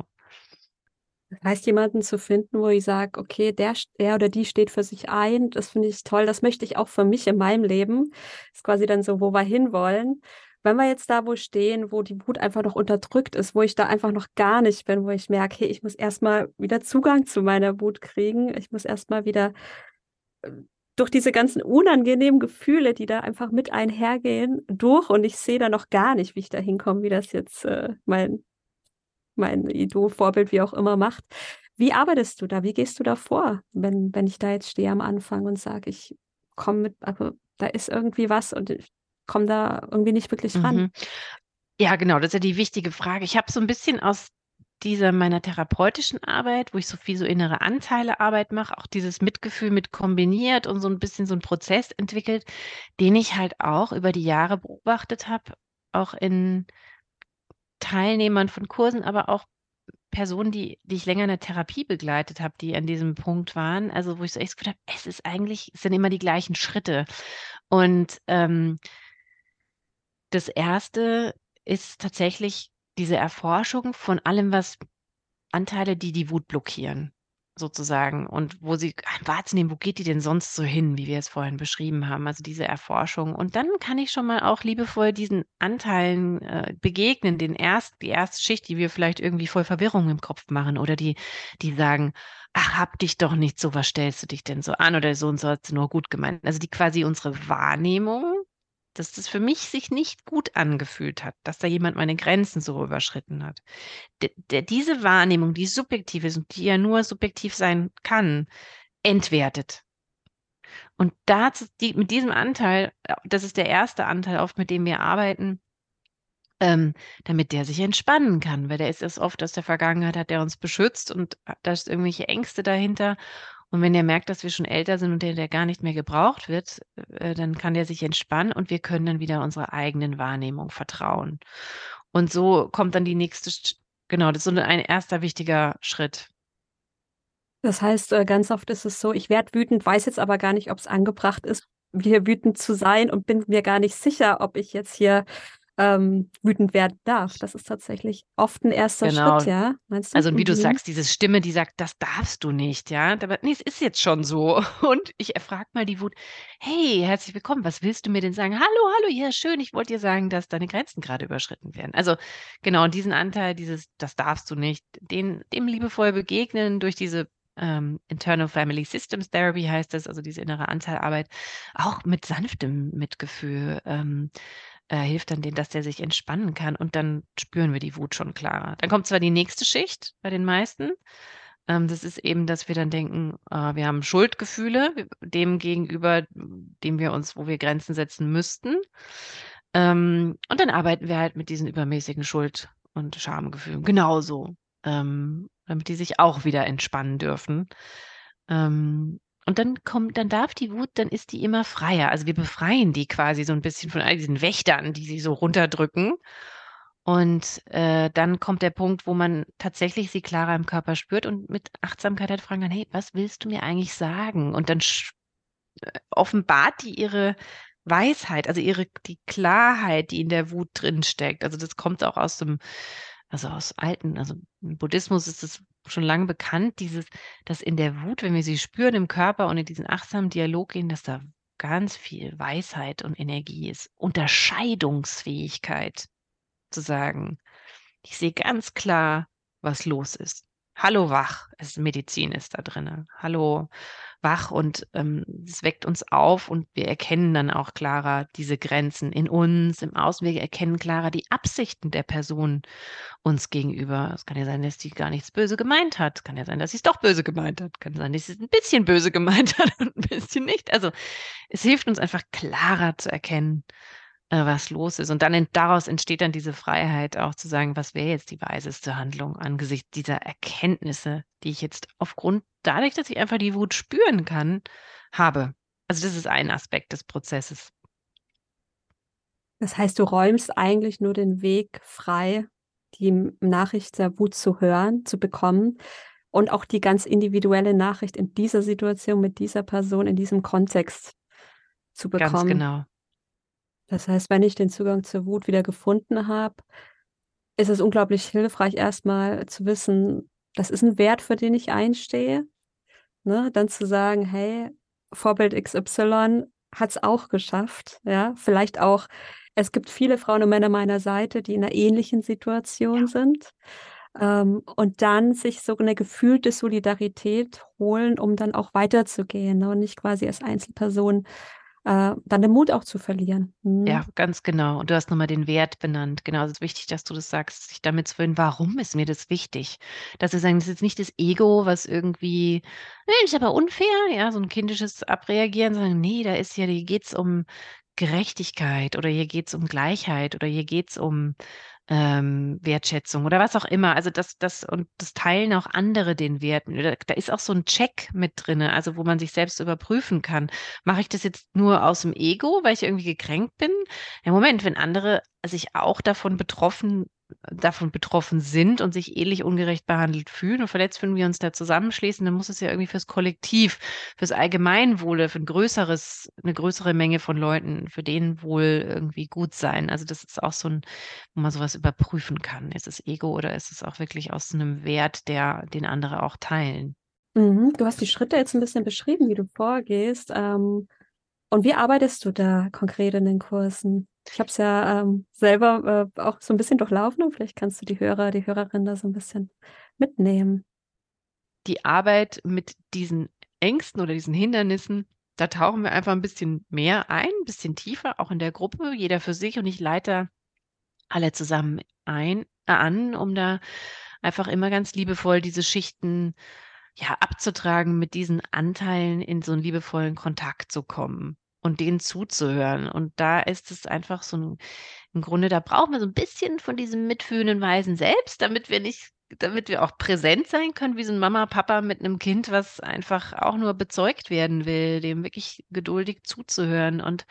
A: Das heißt, jemanden zu finden, wo ich sage, okay, der, der oder die steht für sich ein, das finde ich toll, das möchte ich auch für mich in meinem Leben. Das ist quasi dann so, wo wir hinwollen. Wenn wir jetzt da wo stehen, wo die Wut einfach noch unterdrückt ist, wo ich da einfach noch gar nicht bin, wo ich merke, hey, ich muss erstmal wieder Zugang zu meiner Wut kriegen, ich muss erstmal wieder äh, durch diese ganzen unangenehmen Gefühle, die da einfach mit einhergehen, durch und ich sehe da noch gar nicht, wie ich da hinkomme, wie das jetzt äh, mein, mein Idol-Vorbild, wie auch immer, macht. Wie arbeitest du da? Wie gehst du da vor, wenn, wenn ich da jetzt stehe am Anfang und sage, ich komme mit, also da ist irgendwie was und ich komme da irgendwie nicht wirklich ran? Mhm.
B: Ja, genau, das ist ja die wichtige Frage. Ich habe so ein bisschen aus dieser meiner therapeutischen Arbeit, wo ich so viel so innere Anteile Arbeit mache, auch dieses Mitgefühl mit kombiniert und so ein bisschen so ein Prozess entwickelt, den ich halt auch über die Jahre beobachtet habe, auch in Teilnehmern von Kursen, aber auch Personen, die, die ich länger in der Therapie begleitet habe, die an diesem Punkt waren, also wo ich so echt gedacht habe, es ist eigentlich, es sind immer die gleichen Schritte. Und ähm, das erste ist tatsächlich diese Erforschung von allem, was Anteile, die die Wut blockieren, sozusagen. Und wo sie wahrzunehmen, wo geht die denn sonst so hin, wie wir es vorhin beschrieben haben. Also diese Erforschung. Und dann kann ich schon mal auch liebevoll diesen Anteilen äh, begegnen, den erst, die erste Schicht, die wir vielleicht irgendwie voll Verwirrung im Kopf machen oder die, die sagen, ach, hab dich doch nicht so, was stellst du dich denn so an oder so und so hat nur gut gemeint. Also die quasi unsere Wahrnehmung dass das für mich sich nicht gut angefühlt hat, dass da jemand meine Grenzen so überschritten hat. D der, diese Wahrnehmung, die subjektiv ist und die ja nur subjektiv sein kann, entwertet. Und da, die, mit diesem Anteil, das ist der erste Anteil oft, mit dem wir arbeiten, ähm, damit der sich entspannen kann, weil der ist es oft aus der Vergangenheit, hat der uns beschützt und da ist irgendwelche Ängste dahinter und wenn er merkt, dass wir schon älter sind und der, der gar nicht mehr gebraucht wird, äh, dann kann der sich entspannen und wir können dann wieder unserer eigenen Wahrnehmung vertrauen. Und so kommt dann die nächste, genau, das ist so ein erster wichtiger Schritt.
A: Das heißt, äh, ganz oft ist es so, ich werde wütend, weiß jetzt aber gar nicht, ob es angebracht ist, hier wütend zu sein und bin mir gar nicht sicher, ob ich jetzt hier ähm, wütend werden darf. Das ist tatsächlich oft ein erster genau. Schritt, ja.
B: Meinst du? Also wie mhm. du sagst, diese Stimme, die sagt, das darfst du nicht, ja. Aber nee, es ist jetzt schon so. (laughs) Und ich erfrage mal die Wut, hey, herzlich willkommen, was willst du mir denn sagen? Hallo, hallo, ja, schön, ich wollte dir sagen, dass deine Grenzen gerade überschritten werden. Also genau, diesen Anteil, dieses, das darfst du nicht, den, dem liebevoll begegnen durch diese ähm, Internal Family Systems Therapy heißt das, also diese innere Anteilarbeit, auch mit sanftem Mitgefühl. Ähm, äh, hilft dann denen, dass der sich entspannen kann und dann spüren wir die Wut schon klarer. Dann kommt zwar die nächste Schicht bei den meisten. Ähm, das ist eben, dass wir dann denken, äh, wir haben Schuldgefühle dem gegenüber, dem wir uns, wo wir Grenzen setzen müssten. Ähm, und dann arbeiten wir halt mit diesen übermäßigen Schuld- und Schamgefühlen genauso, ähm, damit die sich auch wieder entspannen dürfen. Ähm, und dann kommt, dann darf die Wut, dann ist die immer freier. Also wir befreien die quasi so ein bisschen von all diesen Wächtern, die sie so runterdrücken. Und äh, dann kommt der Punkt, wo man tatsächlich sie klarer im Körper spürt und mit Achtsamkeit halt fragen kann, hey, was willst du mir eigentlich sagen? Und dann äh, offenbart die ihre Weisheit, also ihre die Klarheit, die in der Wut drin steckt. Also das kommt auch aus dem, also aus alten, also im Buddhismus ist es schon lange bekannt, dieses, dass in der Wut, wenn wir sie spüren im Körper und in diesen achtsamen Dialog gehen, dass da ganz viel Weisheit und Energie ist, Unterscheidungsfähigkeit zu sagen. Ich sehe ganz klar, was los ist. Hallo wach, es Medizin ist da drin. Hallo wach und ähm, es weckt uns auf und wir erkennen dann auch klarer diese Grenzen in uns, im Außen. Erkennen klarer die Absichten der Person uns gegenüber. Es kann ja sein, dass sie gar nichts böse gemeint hat. Es kann ja sein, dass sie es doch böse gemeint hat. Es kann sein, dass sie es ein bisschen böse gemeint (laughs) hat und ein bisschen nicht. Also es hilft uns einfach klarer zu erkennen, äh, was los ist. Und dann in, daraus entsteht dann diese Freiheit, auch zu sagen, was wäre jetzt die weiseste Handlung angesichts dieser Erkenntnisse, die ich jetzt aufgrund, dadurch, dass ich einfach die Wut spüren kann, habe. Also das ist ein Aspekt des Prozesses.
A: Das heißt, du räumst eigentlich nur den Weg frei, die Nachricht der Wut zu hören, zu bekommen und auch die ganz individuelle Nachricht in dieser Situation mit dieser Person, in diesem Kontext zu bekommen. Ganz
B: genau.
A: Das heißt, wenn ich den Zugang zur Wut wieder gefunden habe, ist es unglaublich hilfreich, erstmal zu wissen, das ist ein Wert, für den ich einstehe. Ne? Dann zu sagen, hey, Vorbild XY hat es auch geschafft. Ja, vielleicht auch, es gibt viele Frauen und Männer meiner Seite, die in einer ähnlichen Situation ja. sind. Ähm, und dann sich so eine gefühlte Solidarität holen, um dann auch weiterzugehen ne? und nicht quasi als Einzelperson äh, dann den Mut auch zu verlieren.
B: Mhm. Ja, ganz genau. Und du hast nochmal den Wert benannt. Genau, es ist wichtig, dass du das sagst, sich damit zu fühlen, warum ist mir das wichtig? Dass wir sagen, das ist jetzt nicht das Ego, was irgendwie, nee, ist aber unfair, ja, so ein kindisches Abreagieren, sagen, nee, da ist ja, geht es um Gerechtigkeit oder hier geht es um Gleichheit oder hier geht es um ähm, Wertschätzung oder was auch immer. Also das, das und das teilen auch andere den Werten. Da, ist auch so ein Check mit drin, also wo man sich selbst überprüfen kann. Mache ich das jetzt nur aus dem Ego, weil ich irgendwie gekränkt bin? Ja, Moment, wenn andere sich auch davon betroffen davon betroffen sind und sich ähnlich ungerecht behandelt fühlen und verletzt fühlen, wir uns da zusammenschließen, dann muss es ja irgendwie fürs Kollektiv, fürs Allgemeinwohle, für ein größeres, eine größere Menge von Leuten, für denen wohl irgendwie gut sein. Also das ist auch so ein, wo man sowas überprüfen kann. Ist es Ego oder ist es auch wirklich aus einem Wert, der den andere auch teilen?
A: Mhm. Du hast die Schritte jetzt ein bisschen beschrieben, wie du vorgehst. Ähm, und wie arbeitest du da konkret in den Kursen? Ich habe es ja ähm, selber äh, auch so ein bisschen durchlaufen und vielleicht kannst du die Hörer, die Hörerin da so ein bisschen mitnehmen.
B: Die Arbeit mit diesen Ängsten oder diesen Hindernissen, da tauchen wir einfach ein bisschen mehr ein, ein bisschen tiefer, auch in der Gruppe, jeder für sich und ich leite alle zusammen ein, äh, an, um da einfach immer ganz liebevoll diese Schichten ja abzutragen, mit diesen Anteilen in so einen liebevollen Kontakt zu kommen und denen zuzuhören. Und da ist es einfach so ein, im Grunde, da brauchen wir so ein bisschen von diesem mitfühlenden Weisen selbst, damit wir nicht, damit wir auch präsent sein können, wie so ein Mama, Papa mit einem Kind, was einfach auch nur bezeugt werden will, dem wirklich geduldig zuzuhören. Und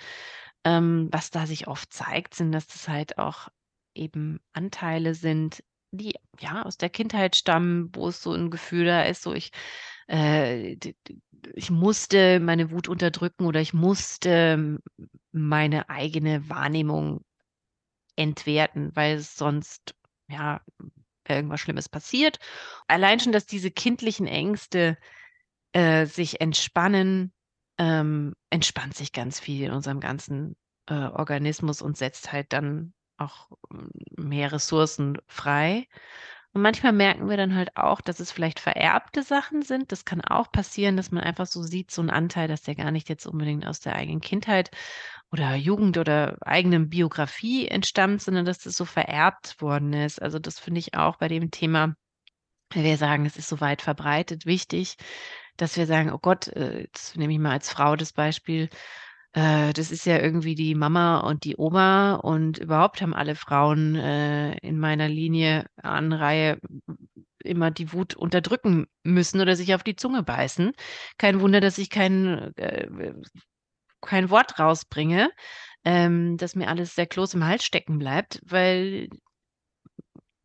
B: ähm, was da sich oft zeigt, sind, dass das halt auch eben Anteile sind, die ja aus der Kindheit stammen, wo es so ein Gefühl da ist, so ich äh, ich musste meine Wut unterdrücken oder ich musste meine eigene Wahrnehmung entwerten, weil sonst ja irgendwas Schlimmes passiert. Allein schon, dass diese kindlichen Ängste äh, sich entspannen, ähm, entspannt sich ganz viel in unserem ganzen äh, Organismus und setzt halt dann auch mehr Ressourcen frei. Und manchmal merken wir dann halt auch, dass es vielleicht vererbte Sachen sind. Das kann auch passieren, dass man einfach so sieht, so ein Anteil, dass der gar nicht jetzt unbedingt aus der eigenen Kindheit oder Jugend oder eigenen Biografie entstammt, sondern dass das so vererbt worden ist. Also das finde ich auch bei dem Thema, wir sagen, es ist so weit verbreitet, wichtig, dass wir sagen, oh Gott, äh, jetzt nehme ich mal als Frau das Beispiel, äh, das ist ja irgendwie die Mama und die Oma und überhaupt haben alle Frauen äh, in meiner Linie Anreihe immer die Wut unterdrücken müssen oder sich auf die Zunge beißen. Kein Wunder, dass ich kein, äh, kein Wort rausbringe, ähm, dass mir alles sehr Kloß im Hals stecken bleibt, weil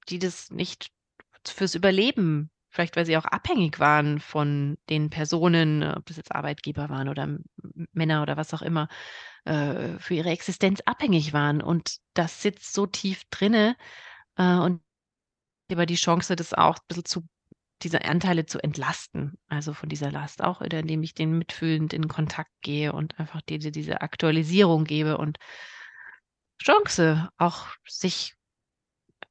B: die das nicht fürs Überleben Vielleicht, weil sie auch abhängig waren von den Personen, ob das jetzt Arbeitgeber waren oder Männer oder was auch immer, äh, für ihre Existenz abhängig waren. Und das sitzt so tief drinne äh, und über die Chance, das auch ein bisschen zu diese Anteile zu entlasten, also von dieser Last auch, indem ich den mitfühlend in Kontakt gehe und einfach diese, diese Aktualisierung gebe und Chance, auch sich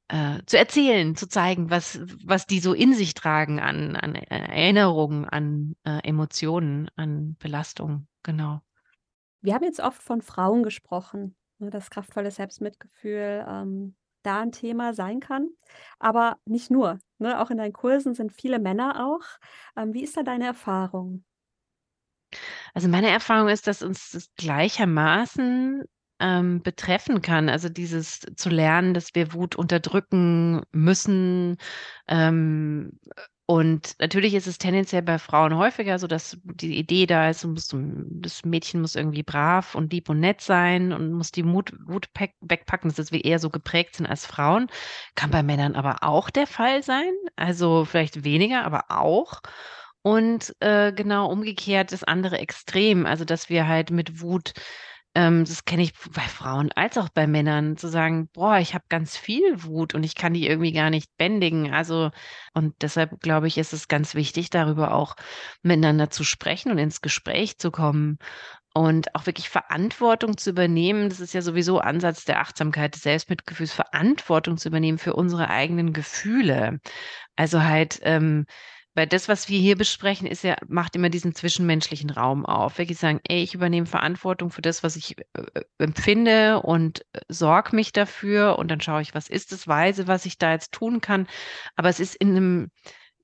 B: äh, zu erzählen, zu zeigen, was, was die so in sich tragen an, an Erinnerungen, an äh, Emotionen, an Belastung. Genau.
A: Wir haben jetzt oft von Frauen gesprochen, ne, dass kraftvolles Selbstmitgefühl ähm, da ein Thema sein kann. Aber nicht nur. Ne? Auch in deinen Kursen sind viele Männer auch. Ähm, wie ist da deine Erfahrung?
B: Also meine Erfahrung ist, dass uns das gleichermaßen ähm, betreffen kann. Also dieses zu lernen, dass wir Wut unterdrücken müssen. Ähm, und natürlich ist es tendenziell bei Frauen häufiger so, dass die Idee da ist, muss, das Mädchen muss irgendwie brav und lieb und nett sein und muss die Mut, Wut wegpacken, dass wir eher so geprägt sind als Frauen. Kann bei Männern aber auch der Fall sein. Also vielleicht weniger, aber auch. Und äh, genau umgekehrt das andere Extrem, also dass wir halt mit Wut ähm, das kenne ich bei Frauen als auch bei Männern, zu sagen, boah, ich habe ganz viel Wut und ich kann die irgendwie gar nicht bändigen. Also, und deshalb glaube ich, ist es ganz wichtig, darüber auch miteinander zu sprechen und ins Gespräch zu kommen und auch wirklich Verantwortung zu übernehmen. Das ist ja sowieso Ansatz der Achtsamkeit, des Selbstmitgefühls, Verantwortung zu übernehmen für unsere eigenen Gefühle. Also halt, ähm, weil das, was wir hier besprechen, ist ja, macht immer diesen zwischenmenschlichen Raum auf. Wirklich sagen, ey, ich übernehme Verantwortung für das, was ich äh, äh empfinde und äh, sorge mich dafür und dann schaue ich, was ist das Weise, was ich da jetzt tun kann. Aber es ist in einem,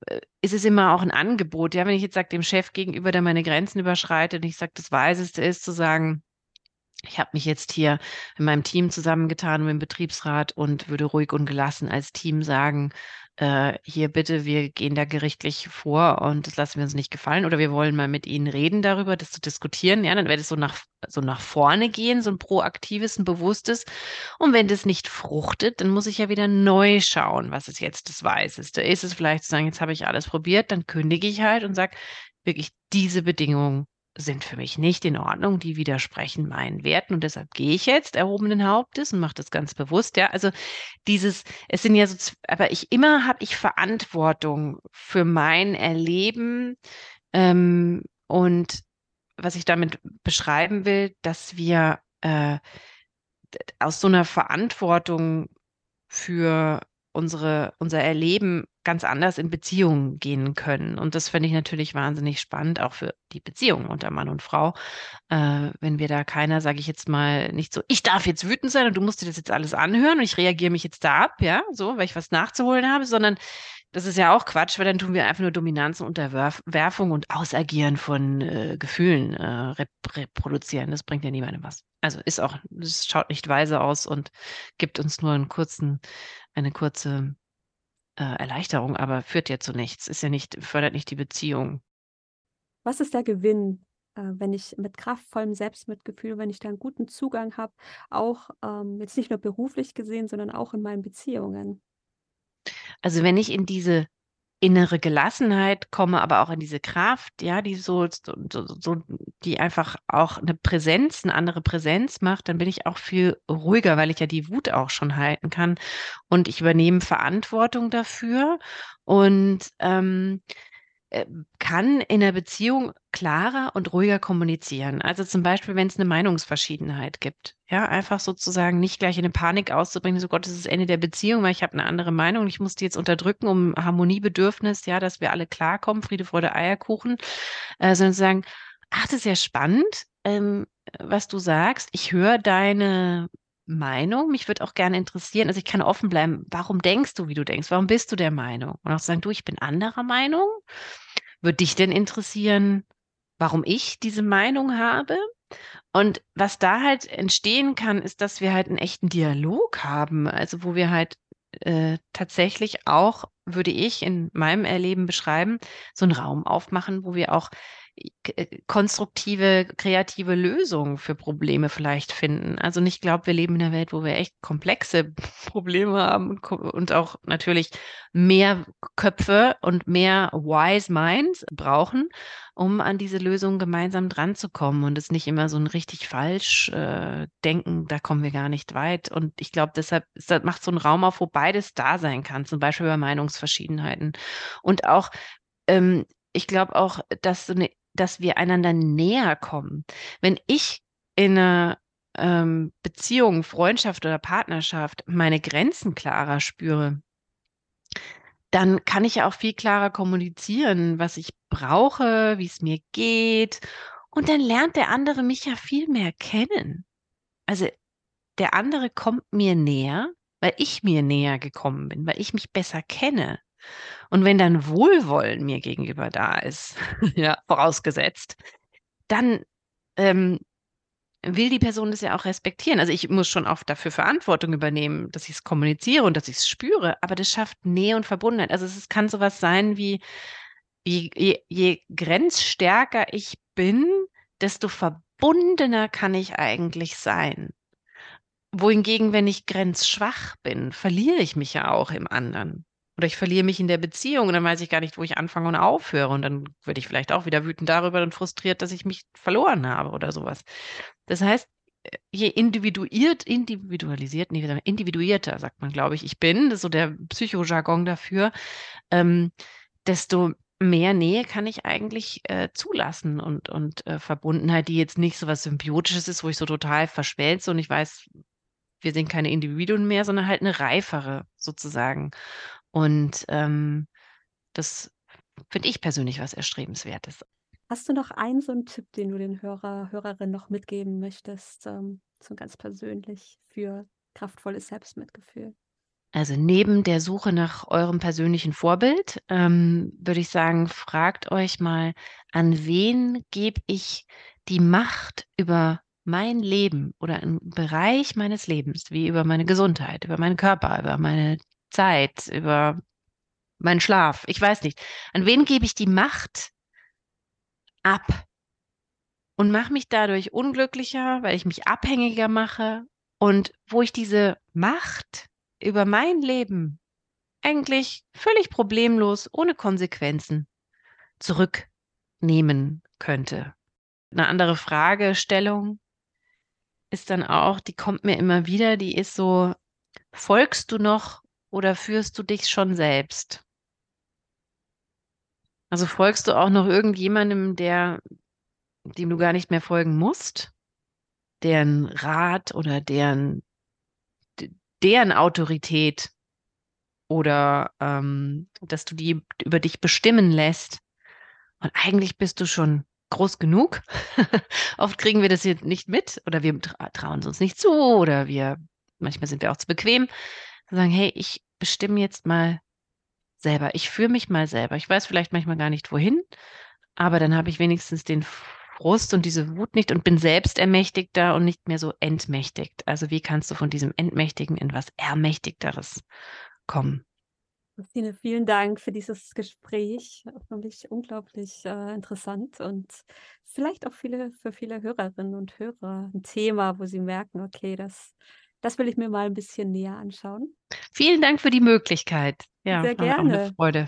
B: äh, ist es immer auch ein Angebot. Ja, wenn ich jetzt sage, dem Chef gegenüber, der meine Grenzen überschreitet, und ich sage, das Weiseste ist zu sagen, ich habe mich jetzt hier in meinem Team zusammengetan mit dem Betriebsrat und würde ruhig und gelassen als Team sagen, äh, hier bitte, wir gehen da gerichtlich vor und das lassen wir uns nicht gefallen oder wir wollen mal mit Ihnen reden darüber, das zu diskutieren. Ja, dann wäre das so nach, so nach vorne gehen, so ein proaktives, ein bewusstes. Und wenn das nicht fruchtet, dann muss ich ja wieder neu schauen, was ist jetzt das Weißeste. Ist es vielleicht zu sagen, jetzt habe ich alles probiert, dann kündige ich halt und sage, wirklich diese Bedingungen sind für mich nicht in Ordnung, die widersprechen meinen Werten und deshalb gehe ich jetzt erhobenen Hauptes und mache das ganz bewusst. Ja, also dieses, es sind ja so, aber ich immer habe ich Verantwortung für mein Erleben ähm, und was ich damit beschreiben will, dass wir äh, aus so einer Verantwortung für unsere, unser Erleben ganz anders in Beziehungen gehen können. Und das finde ich natürlich wahnsinnig spannend, auch für die Beziehung unter Mann und Frau. Äh, wenn wir da keiner, sage ich jetzt mal, nicht so, ich darf jetzt wütend sein und du musst dir das jetzt alles anhören und ich reagiere mich jetzt da ab, ja, so, weil ich was nachzuholen habe, sondern das ist ja auch Quatsch, weil dann tun wir einfach nur Dominanz und Unterwerfung und Ausagieren von äh, Gefühlen äh, rep reproduzieren. Das bringt ja niemandem was. Also ist auch, es schaut nicht weise aus und gibt uns nur einen kurzen, eine kurze äh, Erleichterung, aber führt ja zu nichts. Ist ja nicht, fördert nicht die Beziehung.
A: Was ist der Gewinn, äh, wenn ich mit kraftvollem Selbstmitgefühl, wenn ich da einen guten Zugang habe, auch ähm, jetzt nicht nur beruflich gesehen, sondern auch in meinen Beziehungen?
B: Also wenn ich in diese innere Gelassenheit komme, aber auch in diese Kraft, ja, die so, so, so, die einfach auch eine Präsenz, eine andere Präsenz macht, dann bin ich auch viel ruhiger, weil ich ja die Wut auch schon halten kann. Und ich übernehme Verantwortung dafür. Und ähm, äh, kann in der Beziehung klarer und ruhiger kommunizieren. Also zum Beispiel, wenn es eine Meinungsverschiedenheit gibt. Ja, einfach sozusagen nicht gleich in eine Panik auszubringen, so Gott, das ist das Ende der Beziehung, weil ich habe eine andere Meinung, ich muss die jetzt unterdrücken, um Harmoniebedürfnis, ja, dass wir alle klarkommen, Friede, Freude, Eierkuchen, äh, sondern zu sagen, ach, das ist ja spannend, ähm, was du sagst. Ich höre deine Meinung. Mich würde auch gerne interessieren, also ich kann offen bleiben, warum denkst du, wie du denkst? Warum bist du der Meinung? Und auch sagen, du, ich bin anderer Meinung. Würde dich denn interessieren, warum ich diese Meinung habe? Und was da halt entstehen kann, ist, dass wir halt einen echten Dialog haben, also wo wir halt äh, tatsächlich auch, würde ich in meinem Erleben beschreiben, so einen Raum aufmachen, wo wir auch konstruktive, kreative Lösungen für Probleme vielleicht finden. Also nicht glaube, wir leben in einer Welt, wo wir echt komplexe (laughs) Probleme haben und, und auch natürlich mehr Köpfe und mehr wise minds brauchen, um an diese Lösungen gemeinsam dran zu kommen und es nicht immer so ein richtig falsch äh, denken, da kommen wir gar nicht weit. Und ich glaube, deshalb das macht so einen Raum auf, wo beides da sein kann, zum Beispiel bei Meinungsverschiedenheiten. Und auch ähm, ich glaube auch, dass so eine dass wir einander näher kommen. Wenn ich in einer ähm, Beziehung, Freundschaft oder Partnerschaft meine Grenzen klarer spüre, dann kann ich ja auch viel klarer kommunizieren, was ich brauche, wie es mir geht. Und dann lernt der andere mich ja viel mehr kennen. Also der andere kommt mir näher, weil ich mir näher gekommen bin, weil ich mich besser kenne. Und wenn dann Wohlwollen mir gegenüber da ist, (laughs) ja, vorausgesetzt, dann ähm, will die Person das ja auch respektieren. Also ich muss schon oft dafür Verantwortung übernehmen, dass ich es kommuniziere und dass ich es spüre, aber das schafft Nähe und Verbundenheit. Also es kann sowas sein wie, je, je, je grenzstärker ich bin, desto verbundener kann ich eigentlich sein. Wohingegen, wenn ich grenzschwach bin, verliere ich mich ja auch im anderen. Oder ich verliere mich in der Beziehung und dann weiß ich gar nicht, wo ich anfange und aufhöre. Und dann würde ich vielleicht auch wieder wütend darüber und frustriert, dass ich mich verloren habe oder sowas. Das heißt, je individuiert, individualisiert, nee, individuierter, sagt man, glaube ich, ich bin, das ist so der Psychojargon dafür, ähm, desto mehr Nähe kann ich eigentlich äh, zulassen und, und äh, Verbundenheit, die jetzt nicht so was Symbiotisches ist, wo ich so total verschwelze und ich weiß, wir sind keine Individuen mehr, sondern halt eine reifere sozusagen. Und ähm, das finde ich persönlich was Erstrebenswertes.
A: Hast du noch einen so einen Tipp, den du den Hörer, Hörerinnen noch mitgeben möchtest, ähm, so ganz persönlich für kraftvolles Selbstmitgefühl?
B: Also neben der Suche nach eurem persönlichen Vorbild ähm, würde ich sagen, fragt euch mal, an wen gebe ich die Macht über mein Leben oder einen Bereich meines Lebens, wie über meine Gesundheit, über meinen Körper, über meine Zeit, über meinen Schlaf, ich weiß nicht, an wen gebe ich die Macht ab? Und mache mich dadurch unglücklicher, weil ich mich abhängiger mache? Und wo ich diese Macht über mein Leben eigentlich völlig problemlos, ohne Konsequenzen zurücknehmen könnte. Eine andere Fragestellung ist dann auch, die kommt mir immer wieder, die ist so, folgst du noch oder führst du dich schon selbst? Also folgst du auch noch irgendjemandem, der, dem du gar nicht mehr folgen musst? Deren Rat oder deren, deren Autorität oder ähm, dass du die über dich bestimmen lässt. Und eigentlich bist du schon groß genug. (laughs) Oft kriegen wir das hier nicht mit oder wir tra trauen es uns nicht zu oder wir, manchmal sind wir auch zu bequem. Sagen, hey, ich bestimme jetzt mal selber. Ich führe mich mal selber. Ich weiß vielleicht manchmal gar nicht wohin, aber dann habe ich wenigstens den Frust und diese Wut nicht und bin selbst ermächtigter und nicht mehr so entmächtigt. Also wie kannst du von diesem Entmächtigen in was Ermächtigteres kommen?
A: Christine, vielen Dank für dieses Gespräch. Für mich unglaublich äh, interessant und vielleicht auch viele, für viele Hörerinnen und Hörer ein Thema, wo sie merken, okay, das, das will ich mir mal ein bisschen näher anschauen.
B: Vielen Dank für die Möglichkeit.
A: Ja, Sehr gerne. Auch eine Freude.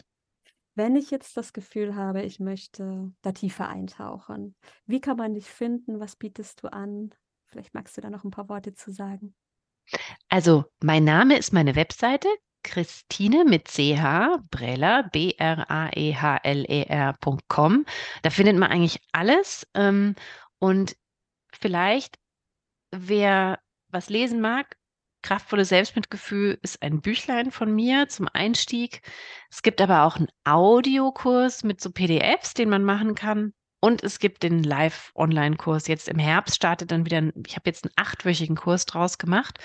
A: Wenn ich jetzt das Gefühl habe, ich möchte da tiefer eintauchen, wie kann man dich finden? Was bietest du an? Vielleicht magst du da noch ein paar Worte zu sagen.
B: Also, mein Name ist meine Webseite Christine mit CH, Breller, B-R-A-E-H-L-E-R.com. Da findet man eigentlich alles. Ähm, und vielleicht, wer was lesen mag, Kraftvolles Selbstmitgefühl ist ein Büchlein von mir zum Einstieg. Es gibt aber auch einen Audiokurs mit so PDFs, den man machen kann. Und es gibt den Live-Online-Kurs. Jetzt im Herbst startet dann wieder, ich habe jetzt einen achtwöchigen Kurs draus gemacht.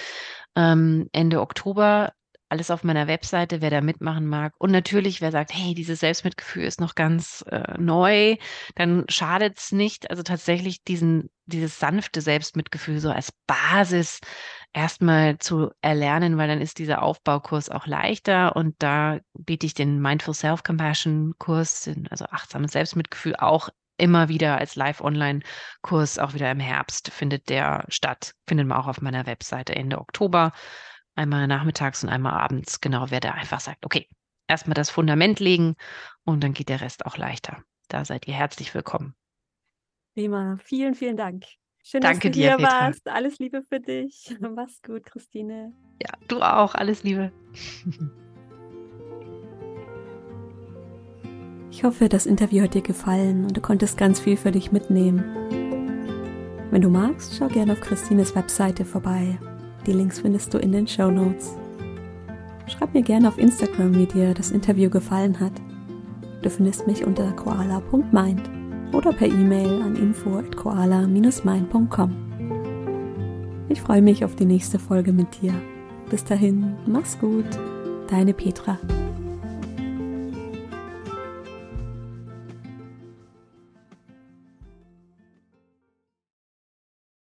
B: Ähm, Ende Oktober alles auf meiner Webseite, wer da mitmachen mag. Und natürlich, wer sagt, hey, dieses Selbstmitgefühl ist noch ganz äh, neu, dann schadet es nicht. Also tatsächlich diesen, dieses sanfte Selbstmitgefühl so als Basis erstmal zu erlernen, weil dann ist dieser Aufbaukurs auch leichter. Und da biete ich den Mindful Self-Compassion-Kurs, also achtsames Selbstmitgefühl, auch immer wieder als Live-Online-Kurs, auch wieder im Herbst findet der statt. Findet man auch auf meiner Webseite Ende Oktober. Einmal nachmittags und einmal abends. Genau, wer da einfach sagt, okay, erstmal das Fundament legen und dann geht der Rest auch leichter. Da seid ihr herzlich willkommen.
A: Prima, vielen, vielen Dank. Schön,
B: Danke
A: dass du
B: dir,
A: hier
B: Petra.
A: warst. Alles Liebe für dich. (laughs) Mach's gut, Christine.
B: Ja, du auch. Alles Liebe. (laughs)
A: Ich hoffe, das Interview hat dir gefallen und du konntest ganz viel für dich mitnehmen. Wenn du magst, schau gerne auf Christines Webseite vorbei. Die Links findest du in den Show Notes. Schreib mir gerne auf Instagram, wie dir das Interview gefallen hat. Du findest mich unter koala.mind oder per E-Mail an info@koala-mind.com. Ich freue mich auf die nächste Folge mit dir. Bis dahin, mach's gut, deine Petra.